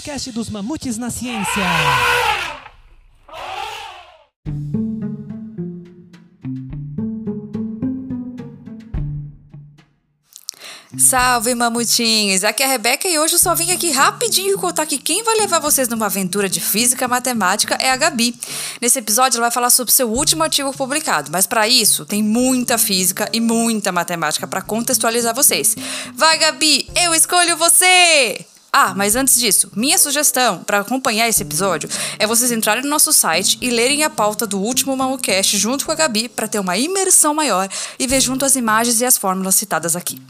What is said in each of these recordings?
podcast dos Mamutes na Ciência. Salve, mamutinhos! Aqui é a Rebeca e hoje eu só vim aqui rapidinho contar que quem vai levar vocês numa aventura de física matemática é a Gabi. Nesse episódio ela vai falar sobre seu último artigo publicado, mas para isso tem muita física e muita matemática para contextualizar vocês. Vai, Gabi! Eu escolho você! Ah, mas antes disso, minha sugestão para acompanhar esse episódio é vocês entrarem no nosso site e lerem a pauta do último Mamucast junto com a Gabi para ter uma imersão maior e ver junto as imagens e as fórmulas citadas aqui.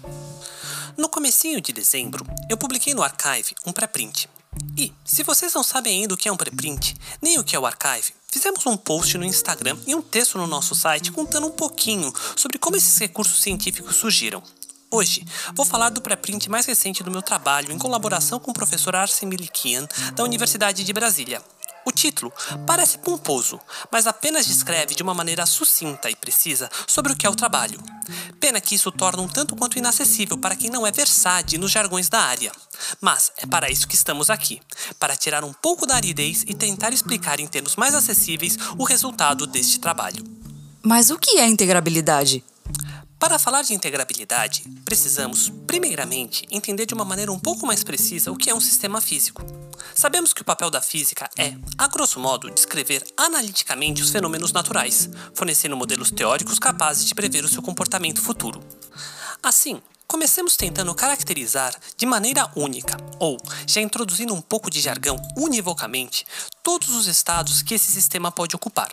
No comecinho de dezembro, eu publiquei no Archive um pré-print. E, se vocês não sabem ainda o que é um pré-print, nem o que é o Archive, fizemos um post no Instagram e um texto no nosso site contando um pouquinho sobre como esses recursos científicos surgiram. Hoje, vou falar do pré-print mais recente do meu trabalho em colaboração com o professor Arsen Milikian, da Universidade de Brasília, o título parece pomposo, mas apenas descreve de uma maneira sucinta e precisa sobre o que é o trabalho. Pena que isso torna um tanto quanto inacessível para quem não é versado nos jargões da área. Mas é para isso que estamos aqui para tirar um pouco da aridez e tentar explicar em termos mais acessíveis o resultado deste trabalho. Mas o que é integrabilidade? Para falar de integrabilidade, precisamos, primeiramente, entender de uma maneira um pouco mais precisa o que é um sistema físico. Sabemos que o papel da física é, a grosso modo, descrever analiticamente os fenômenos naturais, fornecendo modelos teóricos capazes de prever o seu comportamento futuro. Assim, Comecemos tentando caracterizar de maneira única, ou, já introduzindo um pouco de jargão univocamente, todos os estados que esse sistema pode ocupar.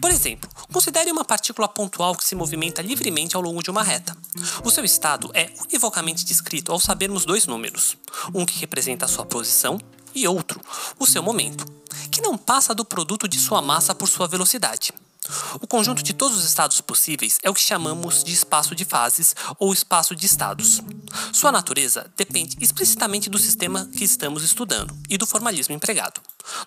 Por exemplo, considere uma partícula pontual que se movimenta livremente ao longo de uma reta. O seu estado é univocamente descrito ao sabermos dois números, um que representa a sua posição e outro, o seu momento, que não passa do produto de sua massa por sua velocidade. O conjunto de todos os estados possíveis é o que chamamos de espaço de fases ou espaço de estados. Sua natureza depende explicitamente do sistema que estamos estudando e do formalismo empregado.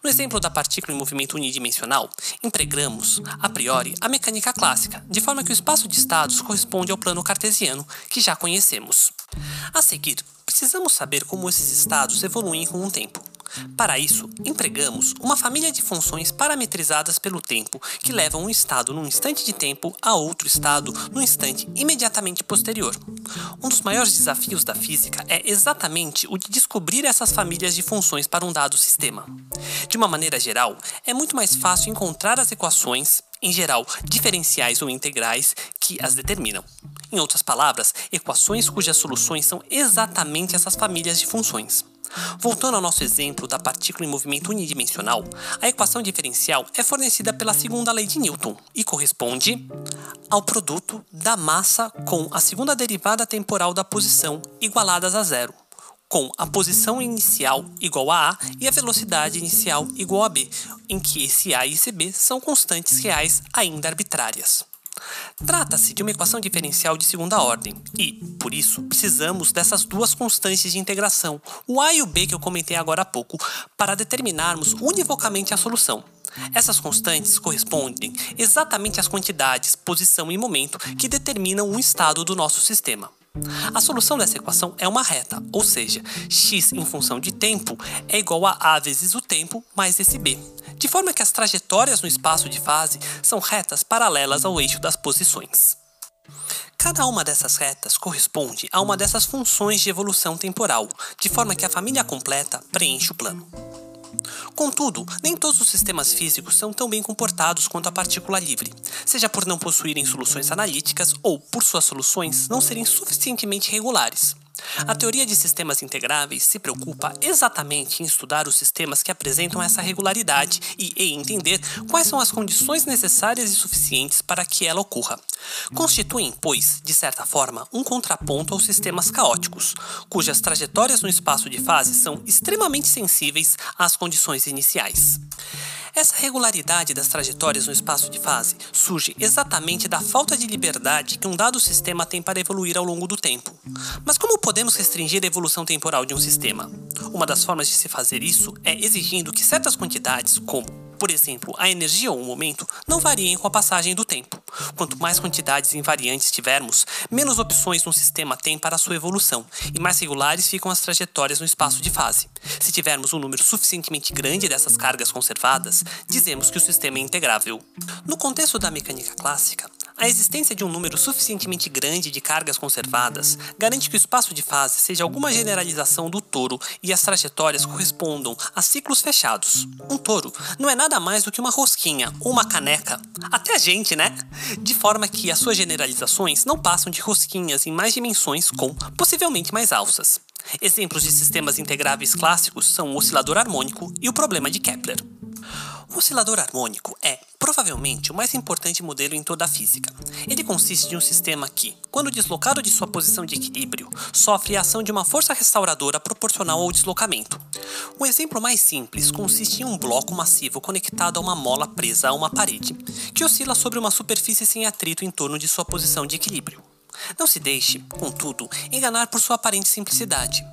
No exemplo da partícula em movimento unidimensional, empregamos, a priori, a mecânica clássica, de forma que o espaço de estados corresponde ao plano cartesiano que já conhecemos. A seguir, precisamos saber como esses estados evoluem com o tempo. Para isso, empregamos uma família de funções parametrizadas pelo tempo que levam um estado num instante de tempo a outro estado no instante imediatamente posterior. Um dos maiores desafios da física é exatamente o de descobrir essas famílias de funções para um dado sistema. De uma maneira geral, é muito mais fácil encontrar as equações, em geral diferenciais ou integrais, que as determinam. Em outras palavras, equações cujas soluções são exatamente essas famílias de funções. Voltando ao nosso exemplo da partícula em movimento unidimensional, a equação diferencial é fornecida pela segunda lei de Newton e corresponde ao produto da massa com a segunda derivada temporal da posição igualadas a zero, com a posição inicial igual a A e a velocidade inicial igual a B, em que esse A e esse B são constantes reais ainda arbitrárias. Trata-se de uma equação diferencial de segunda ordem e, por isso, precisamos dessas duas constantes de integração, o a e o b que eu comentei agora há pouco, para determinarmos univocamente a solução. Essas constantes correspondem exatamente às quantidades, posição e momento que determinam o estado do nosso sistema. A solução dessa equação é uma reta, ou seja, x em função de tempo é igual a a vezes o tempo mais esse b, de forma que as trajetórias no espaço de fase são retas paralelas ao eixo das posições. Cada uma dessas retas corresponde a uma dessas funções de evolução temporal, de forma que a família completa preenche o plano. Contudo, nem todos os sistemas físicos são tão bem comportados quanto a partícula livre, seja por não possuírem soluções analíticas ou por suas soluções não serem suficientemente regulares. A teoria de sistemas integráveis se preocupa exatamente em estudar os sistemas que apresentam essa regularidade e em entender quais são as condições necessárias e suficientes para que ela ocorra. Constituem, pois, de certa forma, um contraponto aos sistemas caóticos, cujas trajetórias no espaço de fase são extremamente sensíveis às condições iniciais. Essa regularidade das trajetórias no espaço de fase surge exatamente da falta de liberdade que um dado sistema tem para evoluir ao longo do tempo. Mas como podemos restringir a evolução temporal de um sistema? Uma das formas de se fazer isso é exigindo que certas quantidades, como por exemplo, a energia ou o momento, não variem com a passagem do tempo, Quanto mais quantidades invariantes tivermos, menos opções um sistema tem para sua evolução, e mais regulares ficam as trajetórias no espaço de fase. Se tivermos um número suficientemente grande dessas cargas conservadas, dizemos que o sistema é integrável. No contexto da mecânica clássica, a existência de um número suficientemente grande de cargas conservadas garante que o espaço de fase seja alguma generalização do toro e as trajetórias correspondam a ciclos fechados. Um toro não é nada mais do que uma rosquinha ou uma caneca, até a gente, né? De forma que as suas generalizações não passam de rosquinhas em mais dimensões com possivelmente mais alças. Exemplos de sistemas integráveis clássicos são o oscilador harmônico e o problema de Kepler. O oscilador harmônico é, provavelmente, o mais importante modelo em toda a física. Ele consiste de um sistema que, quando deslocado de sua posição de equilíbrio, sofre a ação de uma força restauradora proporcional ao deslocamento. O exemplo mais simples consiste em um bloco massivo conectado a uma mola presa a uma parede, que oscila sobre uma superfície sem atrito em torno de sua posição de equilíbrio. Não se deixe, contudo, enganar por sua aparente simplicidade.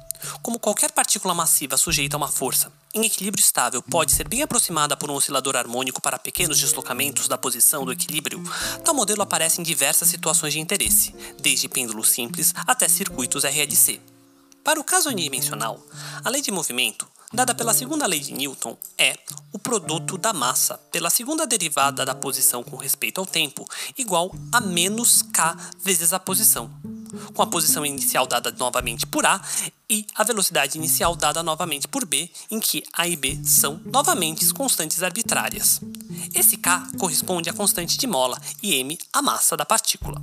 Como qualquer partícula massiva sujeita a uma força, em equilíbrio estável pode ser bem aproximada por um oscilador harmônico para pequenos deslocamentos da posição do equilíbrio, tal modelo aparece em diversas situações de interesse, desde pêndulos simples até circuitos RLC. Para o caso unidimensional, a lei de movimento, dada pela segunda lei de Newton, é o produto da massa pela segunda derivada da posição com respeito ao tempo, igual a menos k vezes a posição com a posição inicial dada novamente por A e a velocidade inicial dada novamente por B, em que A e B são novamente constantes arbitrárias. Esse K corresponde à constante de mola e M a massa da partícula.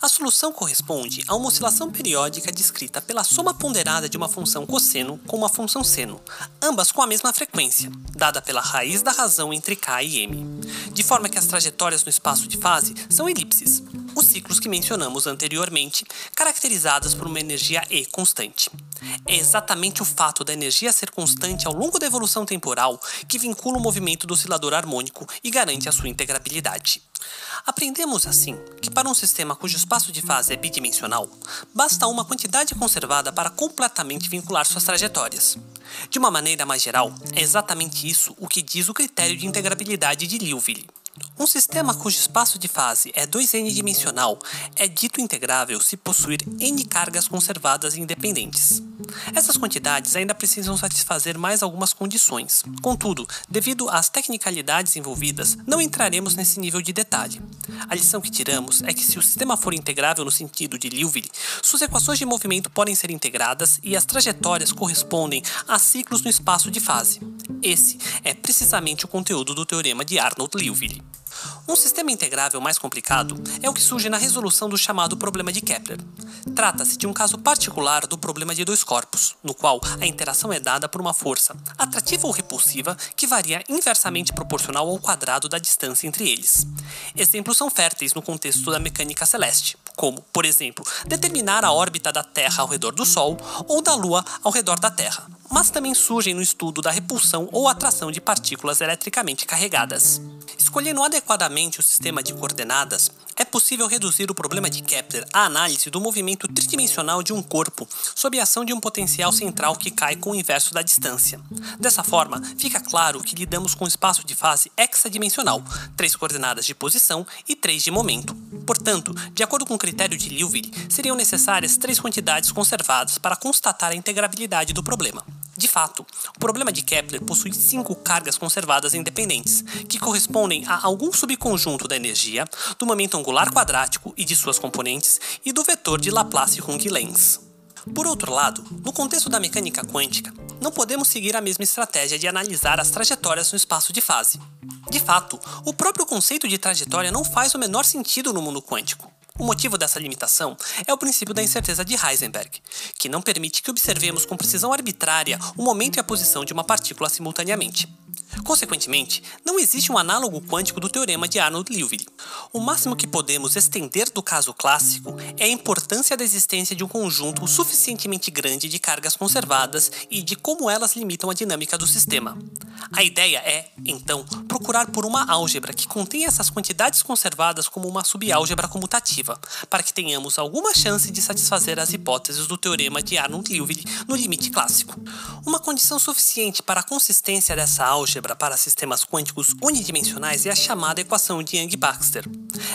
A solução corresponde a uma oscilação periódica descrita pela soma ponderada de uma função cosseno com uma função seno, ambas com a mesma frequência, dada pela raiz da razão entre k e m, de forma que as trajetórias no espaço de fase são elipses, os ciclos que mencionamos anteriormente, caracterizadas por uma energia E constante. É exatamente o fato da energia ser constante ao longo da evolução temporal que vincula o movimento do oscilador harmônico e garante a sua integrabilidade. Aprendemos assim que para um sistema cujo espaço de fase é bidimensional, basta uma quantidade conservada para completamente vincular suas trajetórias. De uma maneira mais geral, é exatamente isso o que diz o critério de integrabilidade de Liouville. Um sistema cujo espaço de fase é 2n dimensional é dito integrável se possuir n cargas conservadas independentes. Essas quantidades ainda precisam satisfazer mais algumas condições. Contudo, devido às tecnicalidades envolvidas, não entraremos nesse nível de detalhe. A lição que tiramos é que se o sistema for integrável no sentido de Liouville, suas equações de movimento podem ser integradas e as trajetórias correspondem a ciclos no espaço de fase. Esse é precisamente o conteúdo do teorema de Arnold-Liouville. Um sistema integrável mais complicado é o que surge na resolução do chamado problema de Kepler. Trata-se de um caso particular do problema de dois corpos, no qual a interação é dada por uma força, atrativa ou repulsiva, que varia inversamente proporcional ao quadrado da distância entre eles. Exemplos são férteis no contexto da mecânica celeste, como, por exemplo, determinar a órbita da Terra ao redor do Sol ou da Lua ao redor da Terra, mas também surgem no estudo da repulsão ou atração de partículas eletricamente carregadas. Escolhendo adequadamente o sistema de coordenadas, é possível reduzir o problema de Kepler à análise do movimento tridimensional de um corpo sob a ação de um potencial central que cai com o inverso da distância. Dessa forma, fica claro que lidamos com um espaço de fase hexadimensional, três coordenadas de posição e três de momento. Portanto, de acordo com o critério de Liouville, seriam necessárias três quantidades conservadas para constatar a integrabilidade do problema. De fato, o problema de Kepler possui cinco cargas conservadas independentes, que correspondem a algum subconjunto da energia, do momento angular quadrático e de suas componentes, e do vetor de Laplace-Runge-Lenz. Por outro lado, no contexto da mecânica quântica, não podemos seguir a mesma estratégia de analisar as trajetórias no espaço de fase. De fato, o próprio conceito de trajetória não faz o menor sentido no mundo quântico. O motivo dessa limitação é o princípio da incerteza de Heisenberg, que não permite que observemos com precisão arbitrária o momento e a posição de uma partícula simultaneamente. Consequentemente, não existe um análogo quântico do teorema de Arnold-Liouville. O máximo que podemos estender do caso clássico é a importância da existência de um conjunto suficientemente grande de cargas conservadas e de como elas limitam a dinâmica do sistema. A ideia é, então, procurar por uma álgebra que contenha essas quantidades conservadas como uma subálgebra comutativa, para que tenhamos alguma chance de satisfazer as hipóteses do teorema de Arnold-Liouville no limite clássico. Uma condição suficiente para a consistência dessa álgebra álgebra para sistemas quânticos unidimensionais é a chamada equação de Yang-Baxter.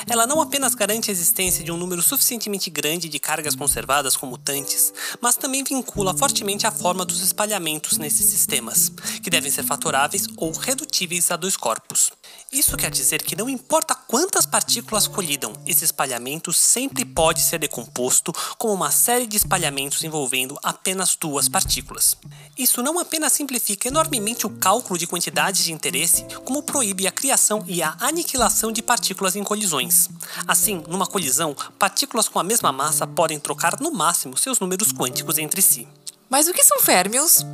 Ela não apenas garante a existência de um número suficientemente grande de cargas conservadas como mutantes, mas também vincula fortemente a forma dos espalhamentos nesses sistemas, que devem ser fatoráveis ou redutíveis a dois corpos. Isso quer dizer que não importa quantas partículas colidam, esse espalhamento sempre pode ser decomposto como uma série de espalhamentos envolvendo apenas duas partículas. Isso não apenas simplifica enormemente o cálculo de quantidades de interesse, como proíbe a criação e a aniquilação de partículas em colisões. Assim, numa colisão, partículas com a mesma massa podem trocar no máximo seus números quânticos entre si. Mas o que são férmions?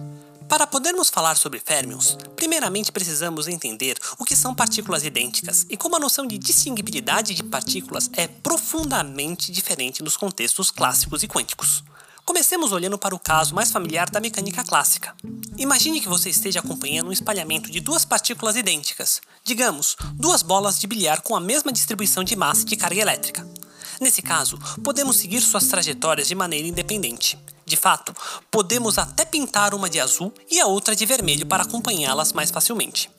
Para podermos falar sobre férmions, primeiramente precisamos entender o que são partículas idênticas e como a noção de distinguibilidade de partículas é profundamente diferente nos contextos clássicos e quânticos. Comecemos olhando para o caso mais familiar da mecânica clássica. Imagine que você esteja acompanhando um espalhamento de duas partículas idênticas, digamos, duas bolas de bilhar com a mesma distribuição de massa e de carga elétrica. Nesse caso, podemos seguir suas trajetórias de maneira independente. De fato, podemos até pintar uma de azul e a outra de vermelho para acompanhá-las mais facilmente.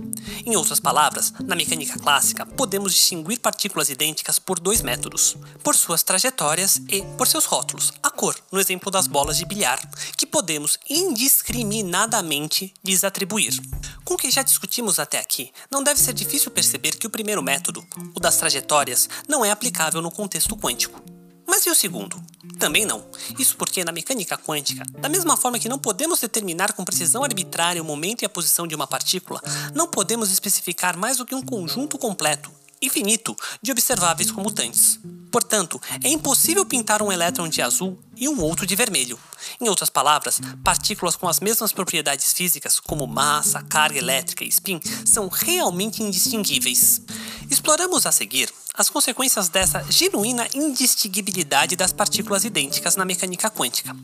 Em outras palavras, na mecânica clássica, podemos distinguir partículas idênticas por dois métodos: por suas trajetórias e por seus rótulos, a cor, no exemplo das bolas de bilhar, que podemos indiscriminadamente desatribuir. Com o que já discutimos até aqui, não deve ser difícil perceber que o primeiro método, o das trajetórias, não é aplicável no contexto quântico. Mas e o segundo? Também não. Isso porque na mecânica quântica, da mesma forma que não podemos determinar com precisão arbitrária o momento e a posição de uma partícula, não podemos especificar mais do que um conjunto completo, infinito, de observáveis comutantes. Portanto, é impossível pintar um elétron de azul e um outro de vermelho. Em outras palavras, partículas com as mesmas propriedades físicas, como massa, carga elétrica e spin, são realmente indistinguíveis. Exploramos a seguir as consequências dessa genuína indistinguibilidade das partículas idênticas na mecânica quântica.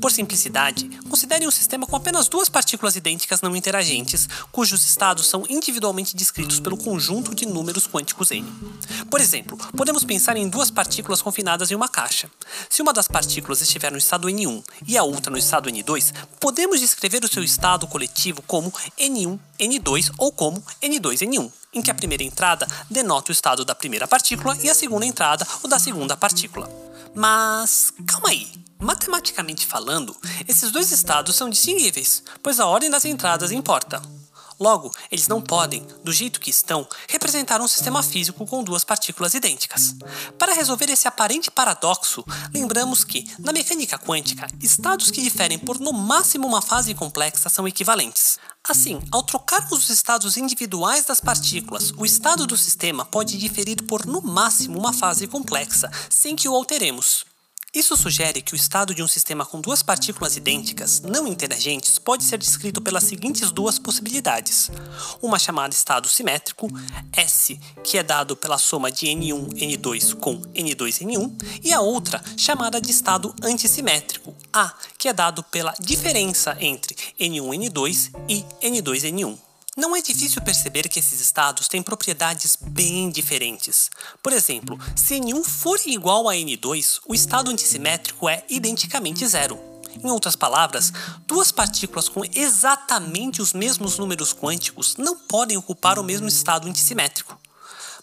Por simplicidade, considere um sistema com apenas duas partículas idênticas não interagentes, cujos estados são individualmente descritos pelo conjunto de números quânticos n. Por exemplo, podemos pensar em duas partículas confinadas em uma caixa. Se uma das partículas estiver no estado N1 e a outra no estado N2, podemos descrever o seu estado coletivo como N1, N2 ou como N2, N1 em que a primeira entrada denota o estado da primeira partícula e a segunda entrada o da segunda partícula. Mas calma aí. Matematicamente falando, esses dois estados são distinguíveis, pois a ordem das entradas importa. Logo, eles não podem, do jeito que estão, representar um sistema físico com duas partículas idênticas. Para resolver esse aparente paradoxo, lembramos que, na mecânica quântica, estados que diferem por no máximo uma fase complexa são equivalentes. Assim, ao trocarmos os estados individuais das partículas, o estado do sistema pode diferir por no máximo uma fase complexa, sem que o alteremos. Isso sugere que o estado de um sistema com duas partículas idênticas, não interagentes, pode ser descrito pelas seguintes duas possibilidades. Uma chamada estado simétrico, S, que é dado pela soma de N1, N2 com N2, N1, e a outra chamada de estado antissimétrico, A, que é dado pela diferença entre N1, N2 e N2, N1. Não é difícil perceber que esses estados têm propriedades bem diferentes. Por exemplo, se N1 for igual a N2, o estado antissimétrico é identicamente zero. Em outras palavras, duas partículas com exatamente os mesmos números quânticos não podem ocupar o mesmo estado antissimétrico.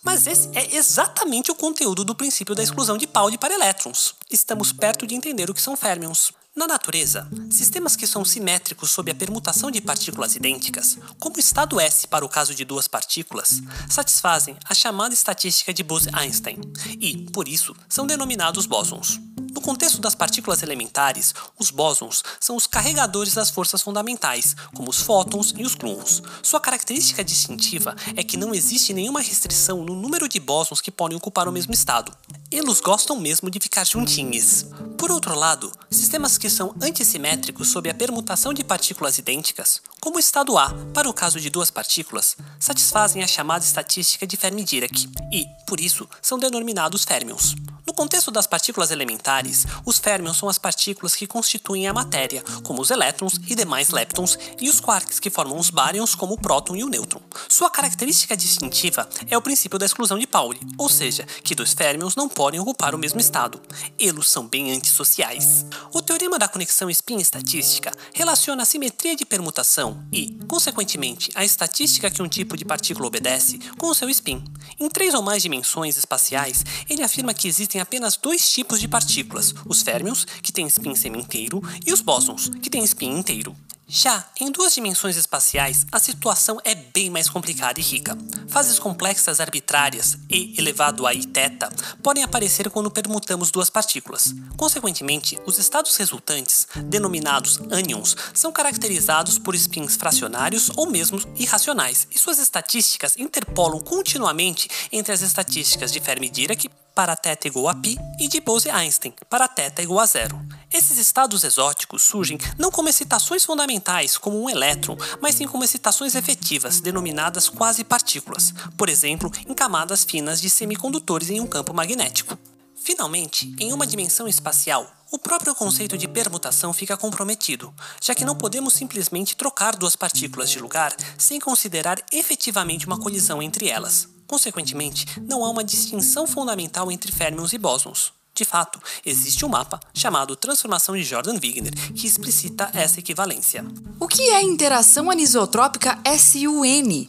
Mas esse é exatamente o conteúdo do princípio da exclusão de Pauli para elétrons. Estamos perto de entender o que são férmions. Na natureza, sistemas que são simétricos sob a permutação de partículas idênticas, como o estado S para o caso de duas partículas, satisfazem a chamada estatística de Bose-Einstein e, por isso, são denominados bósons. No contexto das partículas elementares, os bósons são os carregadores das forças fundamentais, como os fótons e os gluons. Sua característica distintiva é que não existe nenhuma restrição no número de bósons que podem ocupar o mesmo estado. Eles gostam mesmo de ficar juntinhos. Por outro lado, sistemas que são antissimétricos sob a permutação de partículas idênticas, como o estado A para o caso de duas partículas, satisfazem a chamada estatística de Fermi-Dirac e, por isso, são denominados férmions. No contexto das partículas elementares, os férmions são as partículas que constituem a matéria, como os elétrons e demais leptons, e os quarks, que formam os baryons, como o próton e o nêutron. Sua característica distintiva é o princípio da exclusão de Pauli, ou seja, que dois férmions não podem ocupar o mesmo estado. Eles são bem antissociais. O teorema da conexão spin-estatística relaciona a simetria de permutação e, consequentemente, a estatística que um tipo de partícula obedece com o seu spin. Em três ou mais dimensões espaciais, ele afirma que existem apenas dois tipos de partículas: os férmions, que têm spin semi-inteiro, e os bósons, que têm spin inteiro. Já em duas dimensões espaciais, a situação é bem mais complicada e rica. Fases complexas arbitrárias e elevado a i-θ podem aparecer quando permutamos duas partículas. Consequentemente, os estados resultantes, denominados ânions, são caracterizados por spins fracionários ou mesmo irracionais, e suas estatísticas interpolam continuamente entre as estatísticas de Fermi-Dirac para θ igual a π e de Bose-Einstein para θ igual a zero. Esses estados exóticos surgem não como excitações fundamentais, como um elétron, mas sim como excitações efetivas, denominadas quase partículas, por exemplo, em camadas finas de semicondutores em um campo magnético. Finalmente, em uma dimensão espacial, o próprio conceito de permutação fica comprometido, já que não podemos simplesmente trocar duas partículas de lugar sem considerar efetivamente uma colisão entre elas. Consequentemente, não há uma distinção fundamental entre férmions e bósons. De fato, existe um mapa chamado Transformação de Jordan-Wigner que explicita essa equivalência. O que é interação anisotrópica SUN?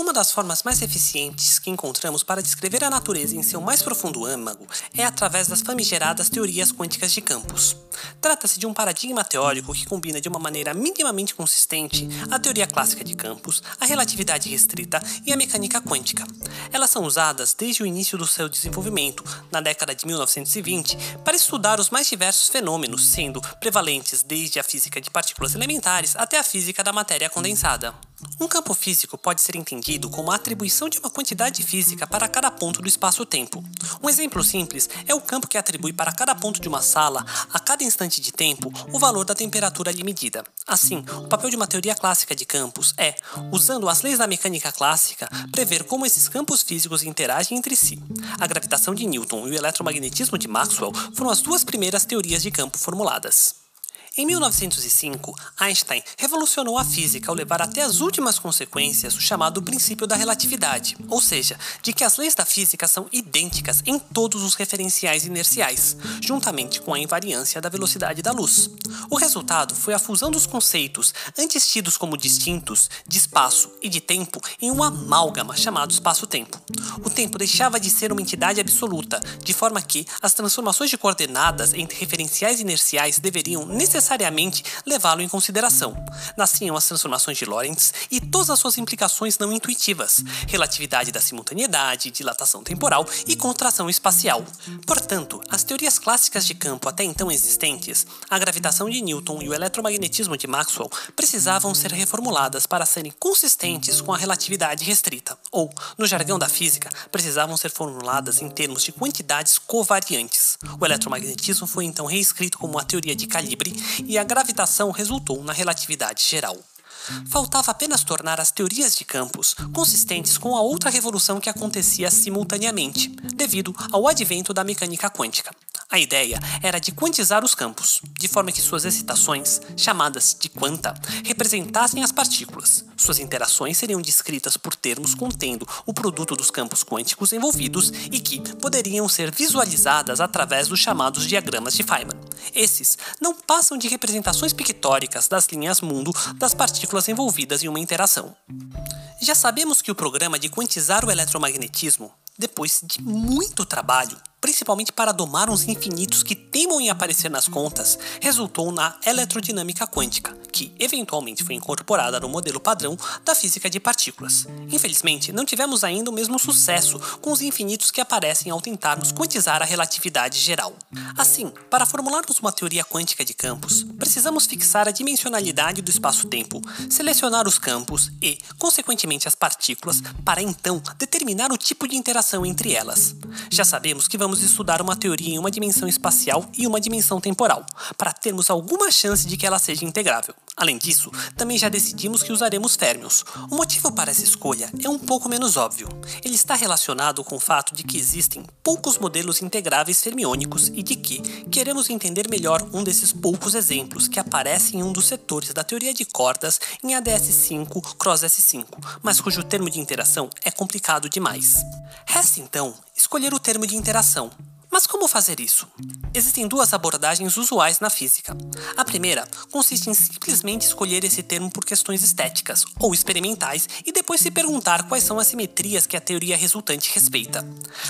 Uma das formas mais eficientes que encontramos para descrever a natureza em seu mais profundo âmago é através das famigeradas teorias quânticas de campos. Trata-se de um paradigma teórico que combina de uma maneira minimamente consistente a teoria clássica de campos, a relatividade restrita e a mecânica quântica. Elas são usadas desde o início do seu desenvolvimento, na década de 1920, para estudar os mais diversos fenômenos, sendo prevalentes desde a física de partículas elementares até a física da matéria condensada. Um campo físico pode ser entendido como a atribuição de uma quantidade física para cada ponto do espaço-tempo. Um exemplo simples é o campo que atribui para cada ponto de uma sala, a cada instante de tempo, o valor da temperatura ali medida. Assim, o papel de uma teoria clássica de campos é, usando as leis da mecânica clássica, prever como esses campos físicos interagem entre si. A gravitação de Newton e o eletromagnetismo de Maxwell foram as duas primeiras teorias de campo formuladas. Em 1905, Einstein revolucionou a física ao levar até as últimas consequências o chamado princípio da relatividade, ou seja, de que as leis da física são idênticas em todos os referenciais inerciais, juntamente com a invariância da velocidade da luz. O resultado foi a fusão dos conceitos, antes tidos como distintos, de espaço e de tempo, em uma amálgama chamado espaço-tempo. O tempo deixava de ser uma entidade absoluta, de forma que as transformações de coordenadas entre referenciais inerciais deveriam necessariamente necessariamente levá-lo em consideração. Nasciam as transformações de Lorentz e todas as suas implicações não intuitivas, relatividade da simultaneidade, dilatação temporal e contração espacial. Portanto, as teorias clássicas de campo até então existentes, a gravitação de Newton e o eletromagnetismo de Maxwell, precisavam ser reformuladas para serem consistentes com a relatividade restrita, ou, no jargão da física, precisavam ser formuladas em termos de quantidades covariantes. O eletromagnetismo foi então reescrito como a teoria de calibre e a gravitação resultou na relatividade geral. Faltava apenas tornar as teorias de campos consistentes com a outra revolução que acontecia simultaneamente, devido ao advento da mecânica quântica. A ideia era de quantizar os campos, de forma que suas excitações, chamadas de quanta, representassem as partículas. Suas interações seriam descritas por termos contendo o produto dos campos quânticos envolvidos e que poderiam ser visualizadas através dos chamados diagramas de Feynman. Esses não passam de representações pictóricas das linhas mundo das partículas envolvidas em uma interação. Já sabemos que o programa de quantizar o eletromagnetismo, depois de muito trabalho, principalmente para domar uns infinitos que teimam em aparecer nas contas, resultou na eletrodinâmica quântica, que eventualmente foi incorporada no modelo padrão da física de partículas. Infelizmente, não tivemos ainda o mesmo sucesso com os infinitos que aparecem ao tentarmos quantizar a relatividade geral. Assim, para formularmos uma teoria quântica de campos, precisamos fixar a dimensionalidade do espaço-tempo, selecionar os campos e, consequentemente, as partículas, para então determinar o tipo de interação entre elas. Já sabemos que vamos estudar uma teoria em uma dimensão espacial espacial e uma dimensão temporal, para termos alguma chance de que ela seja integrável. Além disso, também já decidimos que usaremos férmions. O motivo para essa escolha é um pouco menos óbvio. Ele está relacionado com o fato de que existem poucos modelos integráveis fermiônicos e de que queremos entender melhor um desses poucos exemplos que aparece em um dos setores da teoria de cordas em ADS5 Cross S5, mas cujo termo de interação é complicado demais. Resta então escolher o termo de interação, mas como fazer isso? Existem duas abordagens usuais na física. A primeira consiste em simplesmente escolher esse termo por questões estéticas ou experimentais e depois se perguntar quais são as simetrias que a teoria resultante respeita.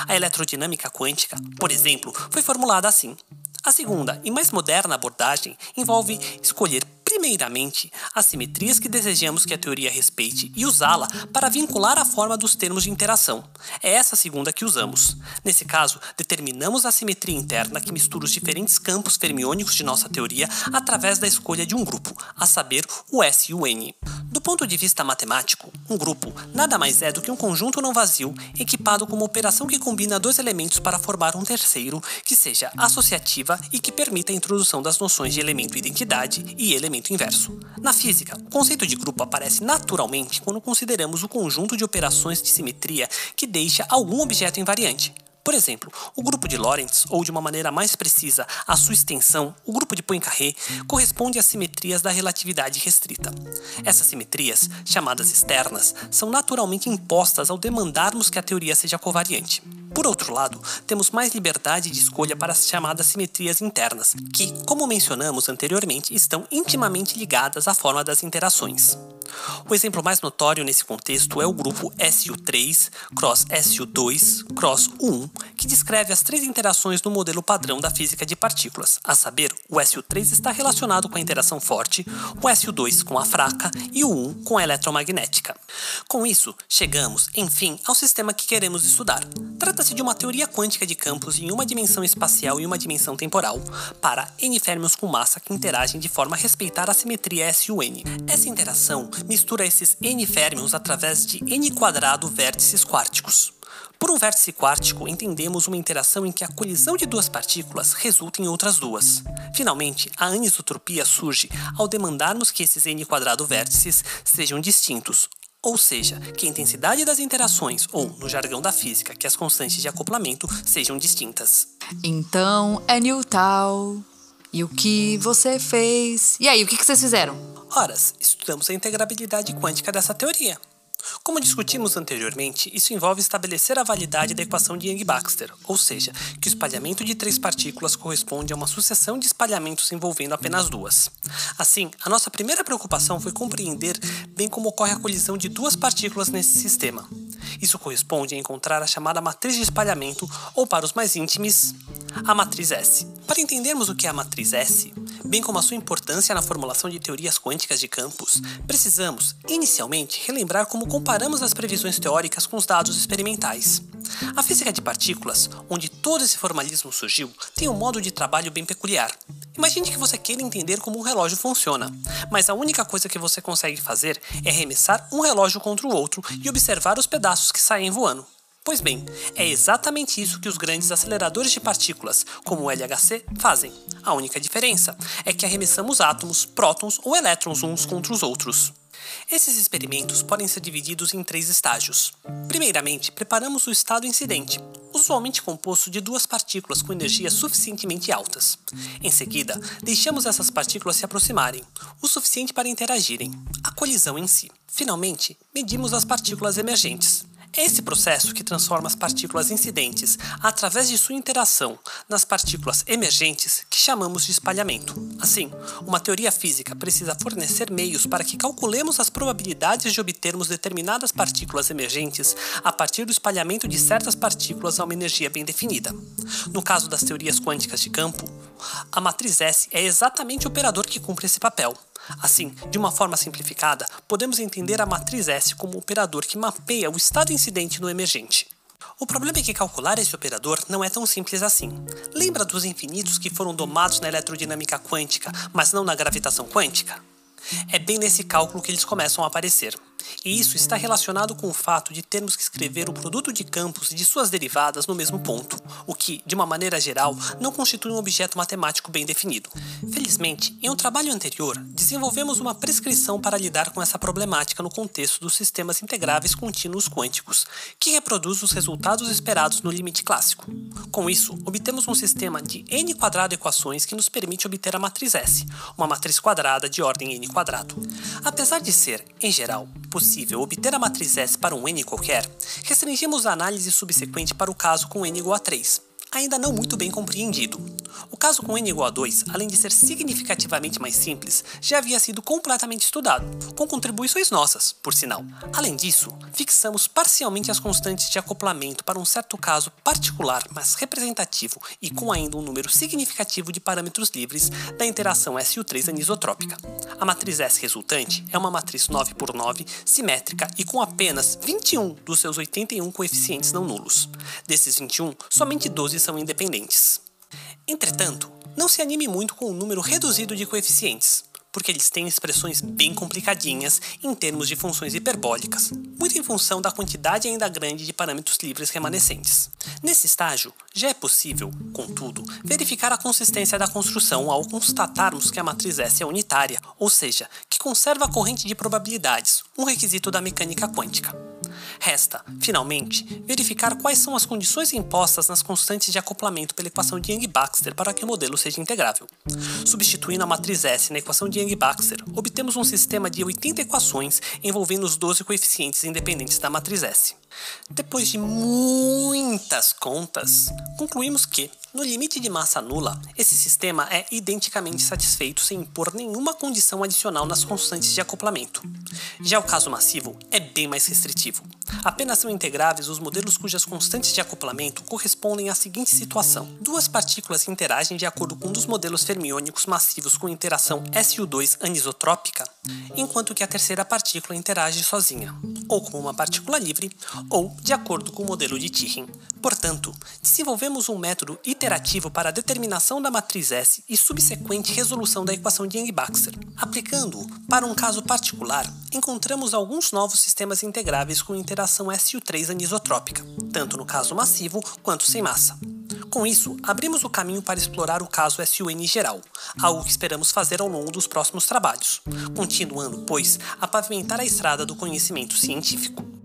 A eletrodinâmica quântica, por exemplo, foi formulada assim. A segunda e mais moderna abordagem envolve escolher primeiramente as simetrias que desejamos que a teoria respeite e usá-la para vincular a forma dos termos de interação. É essa segunda que usamos. Nesse caso, determinamos a simetria interna que mistura os diferentes campos fermiônicos de nossa teoria através da escolha de um grupo, a saber, o S e o N. Do ponto de vista matemático, um grupo nada mais é do que um conjunto não vazio equipado com uma operação que combina dois elementos para formar um terceiro que seja associativa e que permita a introdução das noções de elemento identidade e elemento inverso. Na física, o conceito de grupo aparece naturalmente quando consideramos o conjunto de operações de simetria que deixa algum objeto invariante. Por exemplo, o grupo de Lorentz, ou de uma maneira mais precisa, a sua extensão, o grupo de Poincaré, corresponde às simetrias da relatividade restrita. Essas simetrias, chamadas externas, são naturalmente impostas ao demandarmos que a teoria seja covariante. Por outro lado, temos mais liberdade de escolha para as chamadas simetrias internas, que, como mencionamos anteriormente, estão intimamente ligadas à forma das interações. O exemplo mais notório nesse contexto é o grupo SU3 cross SU2 cross U1, que descreve as três interações no modelo padrão da física de partículas, a saber, o SU3 está relacionado com a interação forte, o SU2 com a fraca e o U1 com a eletromagnética. Com isso, chegamos, enfim, ao sistema que queremos estudar. Trata-se de uma teoria quântica de campos em uma dimensão espacial e uma dimensão temporal, para N férmions com massa que interagem de forma a respeitar a simetria SUN. Essa interação mistura esses N férmions através de N quadrado vértices quárticos. Por um vértice quártico, entendemos uma interação em que a colisão de duas partículas resulta em outras duas. Finalmente, a anisotropia surge ao demandarmos que esses n quadrado vértices sejam distintos, ou seja, que a intensidade das interações, ou, no jargão da física, que as constantes de acoplamento sejam distintas. Então, é Newton. E o que você fez? E aí, o que vocês fizeram? Ora, estudamos a integrabilidade quântica dessa teoria. Como discutimos anteriormente, isso envolve estabelecer a validade da equação de Yang-Baxter, ou seja, que o espalhamento de três partículas corresponde a uma sucessão de espalhamentos envolvendo apenas duas. Assim, a nossa primeira preocupação foi compreender bem como ocorre a colisão de duas partículas nesse sistema. Isso corresponde a encontrar a chamada matriz de espalhamento, ou para os mais íntimos, a matriz S. Para entendermos o que é a matriz S, bem como a sua importância na formulação de teorias quânticas de campos, precisamos, inicialmente, relembrar como comparamos as previsões teóricas com os dados experimentais. A física de partículas, onde todo esse formalismo surgiu, tem um modo de trabalho bem peculiar. Imagine que você queira entender como um relógio funciona, mas a única coisa que você consegue fazer é arremessar um relógio contra o outro e observar os pedaços que saem voando. Pois bem, é exatamente isso que os grandes aceleradores de partículas, como o LHC, fazem. A única diferença é que arremessamos átomos, prótons ou elétrons uns contra os outros. Esses experimentos podem ser divididos em três estágios. Primeiramente, preparamos o estado incidente, usualmente composto de duas partículas com energias suficientemente altas. Em seguida, deixamos essas partículas se aproximarem, o suficiente para interagirem, a colisão em si. Finalmente, medimos as partículas emergentes, esse processo que transforma as partículas incidentes, através de sua interação, nas partículas emergentes que chamamos de espalhamento. Assim, uma teoria física precisa fornecer meios para que calculemos as probabilidades de obtermos determinadas partículas emergentes a partir do espalhamento de certas partículas a uma energia bem definida. No caso das teorias quânticas de campo, a matriz S é exatamente o operador que cumpre esse papel. Assim, de uma forma simplificada, podemos entender a matriz S como o operador que mapeia o estado incidente no emergente. O problema é que calcular esse operador não é tão simples assim. Lembra dos infinitos que foram domados na eletrodinâmica quântica, mas não na gravitação quântica? É bem nesse cálculo que eles começam a aparecer. E isso está relacionado com o fato de termos que escrever o produto de campos e de suas derivadas no mesmo ponto, o que, de uma maneira geral, não constitui um objeto matemático bem definido. Felizmente, em um trabalho anterior, desenvolvemos uma prescrição para lidar com essa problemática no contexto dos sistemas integráveis contínuos quânticos, que reproduz os resultados esperados no limite clássico. Com isso, obtemos um sistema de n quadrado equações que nos permite obter a matriz S, uma matriz quadrada de ordem n quadrado. Apesar de ser, em geral, possível obter a matriz S para um n qualquer, restringimos a análise subsequente para o caso com n igual a 3, ainda não muito bem compreendido. O caso com n igual a 2, além de ser significativamente mais simples, já havia sido completamente estudado, com contribuições nossas, por sinal. Além disso, fixamos parcialmente as constantes de acoplamento para um certo caso particular, mas representativo e com ainda um número significativo de parâmetros livres da interação SU3 anisotrópica. A matriz S resultante é uma matriz 9 por 9, simétrica e com apenas 21 dos seus 81 coeficientes não nulos. Desses 21, somente 12 são independentes. Entretanto, não se anime muito com o número reduzido de coeficientes, porque eles têm expressões bem complicadinhas em termos de funções hiperbólicas, muito em função da quantidade ainda grande de parâmetros livres remanescentes. Nesse estágio, já é possível, contudo, verificar a consistência da construção ao constatarmos que a matriz S é unitária, ou seja, que conserva a corrente de probabilidades, um requisito da mecânica quântica. Resta, finalmente, verificar quais são as condições impostas nas constantes de acoplamento pela equação de Young-Baxter para que o modelo seja integrável. Substituindo a matriz S na equação de Young-Baxter, obtemos um sistema de 80 equações envolvendo os 12 coeficientes independentes da matriz S. Depois de muitas contas, concluímos que, no limite de massa nula, esse sistema é identicamente satisfeito sem impor nenhuma condição adicional nas constantes de acoplamento. Já o caso massivo é bem mais restritivo. Apenas são integráveis os modelos cujas constantes de acoplamento correspondem à seguinte situação: duas partículas interagem de acordo com um dos modelos fermiônicos massivos com interação SU2 anisotrópica, enquanto que a terceira partícula interage sozinha, ou como uma partícula livre, ou de acordo com o modelo de Tichin. Portanto, desenvolvemos um método iterativo para a determinação da matriz S e subsequente resolução da equação de Yang-Baxter. Aplicando-o para um caso particular, encontramos alguns novos sistemas integráveis com interação SU3 anisotrópica, tanto no caso massivo quanto sem massa. Com isso, abrimos o caminho para explorar o caso SUN geral, algo que esperamos fazer ao longo dos próximos trabalhos, continuando, pois, a pavimentar a estrada do conhecimento científico.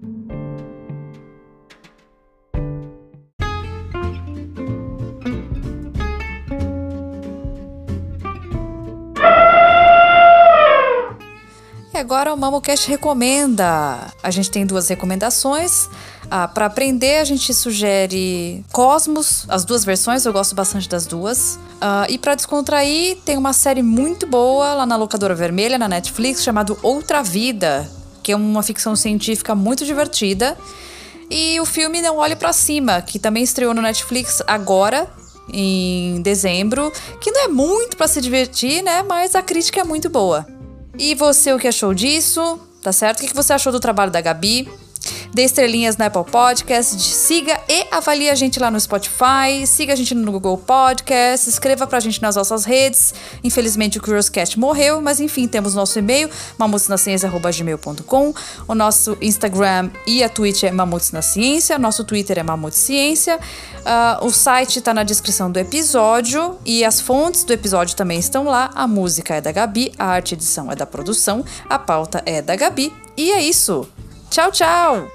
Agora o MamoCast recomenda. A gente tem duas recomendações. Ah, para aprender, a gente sugere Cosmos, as duas versões, eu gosto bastante das duas. Ah, e para descontrair, tem uma série muito boa lá na Locadora Vermelha, na Netflix, chamado Outra Vida, que é uma ficção científica muito divertida. E o filme Não Olhe para Cima, que também estreou no Netflix agora, em dezembro, que não é muito para se divertir, né? Mas a crítica é muito boa. E você, o que achou disso? Tá certo? O que você achou do trabalho da Gabi? Dê estrelinhas na Apple Podcast, siga e avalie a gente lá no Spotify, siga a gente no Google Podcast, escreva pra gente nas nossas redes. Infelizmente o Curioscat morreu, mas enfim, temos nosso e-mail, mamutesnaciencia.gmail.com, o nosso Instagram e a Twitch é Mamutes na Ciência, nosso Twitter é Mamute Ciência, uh, o site tá na descrição do episódio e as fontes do episódio também estão lá. A música é da Gabi, a arte edição é da produção, a pauta é da Gabi. E é isso! Tchau, tchau!